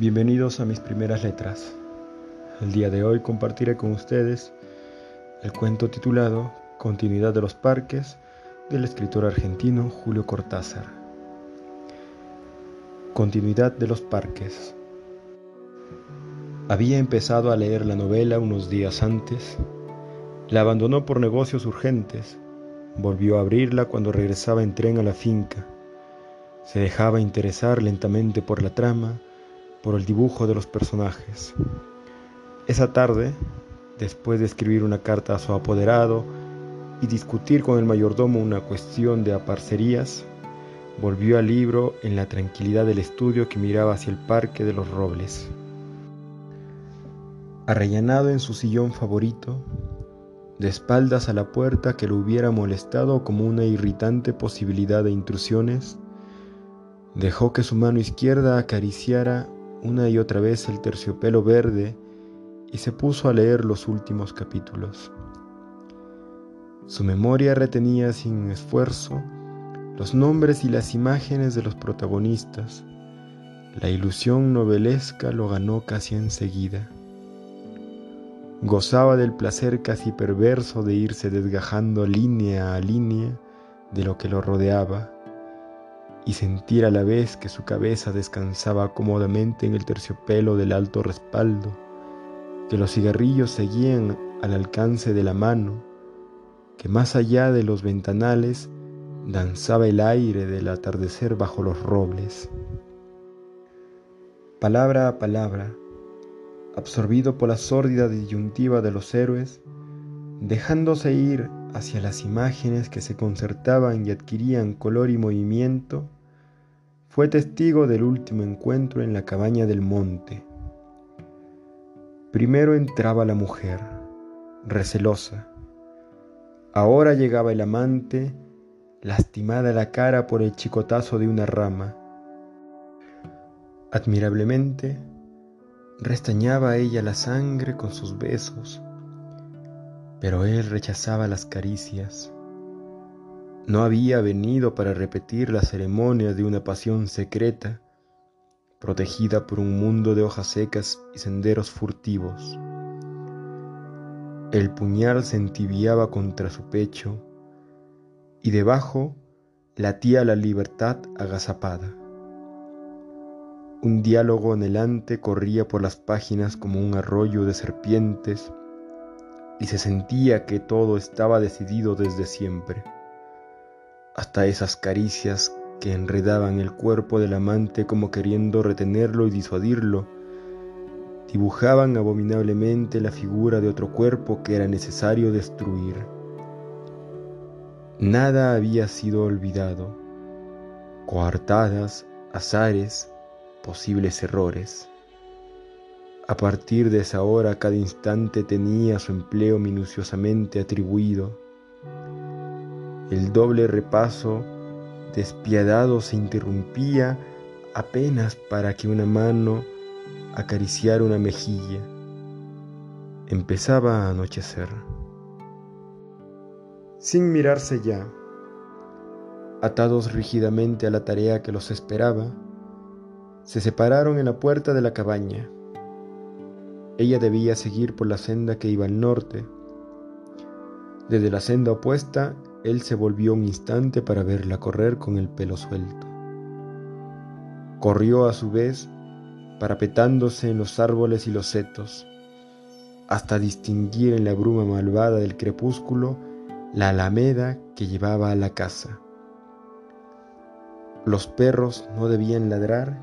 Bienvenidos a mis primeras letras. El día de hoy compartiré con ustedes el cuento titulado Continuidad de los Parques del escritor argentino Julio Cortázar. Continuidad de los Parques. Había empezado a leer la novela unos días antes, la abandonó por negocios urgentes, volvió a abrirla cuando regresaba en tren a la finca, se dejaba interesar lentamente por la trama, por el dibujo de los personajes. Esa tarde, después de escribir una carta a su apoderado y discutir con el mayordomo una cuestión de aparcerías, volvió al libro en la tranquilidad del estudio que miraba hacia el parque de los robles. Arrellanado en su sillón favorito, de espaldas a la puerta que lo hubiera molestado como una irritante posibilidad de intrusiones, dejó que su mano izquierda acariciara una y otra vez el terciopelo verde y se puso a leer los últimos capítulos. Su memoria retenía sin esfuerzo los nombres y las imágenes de los protagonistas. La ilusión novelesca lo ganó casi enseguida. Gozaba del placer casi perverso de irse desgajando línea a línea de lo que lo rodeaba y sentir a la vez que su cabeza descansaba cómodamente en el terciopelo del alto respaldo, que los cigarrillos seguían al alcance de la mano, que más allá de los ventanales danzaba el aire del atardecer bajo los robles. Palabra a palabra, absorbido por la sórdida disyuntiva de los héroes, dejándose ir hacia las imágenes que se concertaban y adquirían color y movimiento, fue testigo del último encuentro en la cabaña del monte. Primero entraba la mujer, recelosa. Ahora llegaba el amante, lastimada la cara por el chicotazo de una rama. Admirablemente, restañaba ella la sangre con sus besos pero él rechazaba las caricias. No había venido para repetir la ceremonia de una pasión secreta, protegida por un mundo de hojas secas y senderos furtivos. El puñal se entibiaba contra su pecho y debajo latía la libertad agazapada. Un diálogo anhelante corría por las páginas como un arroyo de serpientes y se sentía que todo estaba decidido desde siempre. Hasta esas caricias que enredaban el cuerpo del amante como queriendo retenerlo y disuadirlo, dibujaban abominablemente la figura de otro cuerpo que era necesario destruir. Nada había sido olvidado, coartadas, azares, posibles errores. A partir de esa hora cada instante tenía su empleo minuciosamente atribuido. El doble repaso despiadado se interrumpía apenas para que una mano acariciara una mejilla. Empezaba a anochecer. Sin mirarse ya, atados rígidamente a la tarea que los esperaba, se separaron en la puerta de la cabaña. Ella debía seguir por la senda que iba al norte. Desde la senda opuesta, él se volvió un instante para verla correr con el pelo suelto. Corrió a su vez, parapetándose en los árboles y los setos, hasta distinguir en la bruma malvada del crepúsculo la alameda que llevaba a la casa. Los perros no debían ladrar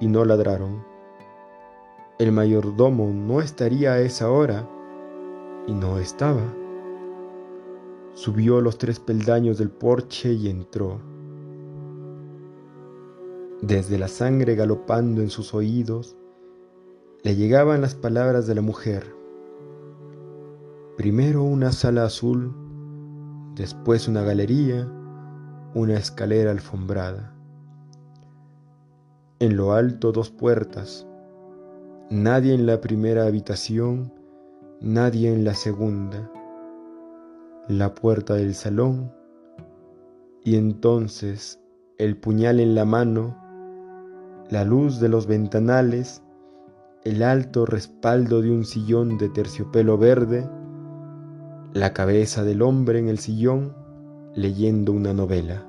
y no ladraron. El mayordomo no estaría a esa hora y no estaba. Subió los tres peldaños del porche y entró. Desde la sangre galopando en sus oídos, le llegaban las palabras de la mujer. Primero una sala azul, después una galería, una escalera alfombrada. En lo alto dos puertas, Nadie en la primera habitación, nadie en la segunda. La puerta del salón y entonces el puñal en la mano la luz de los ventanales, el alto respaldo de un sillón de terciopelo verde, la cabeza del hombre en el sillón leyendo una novela.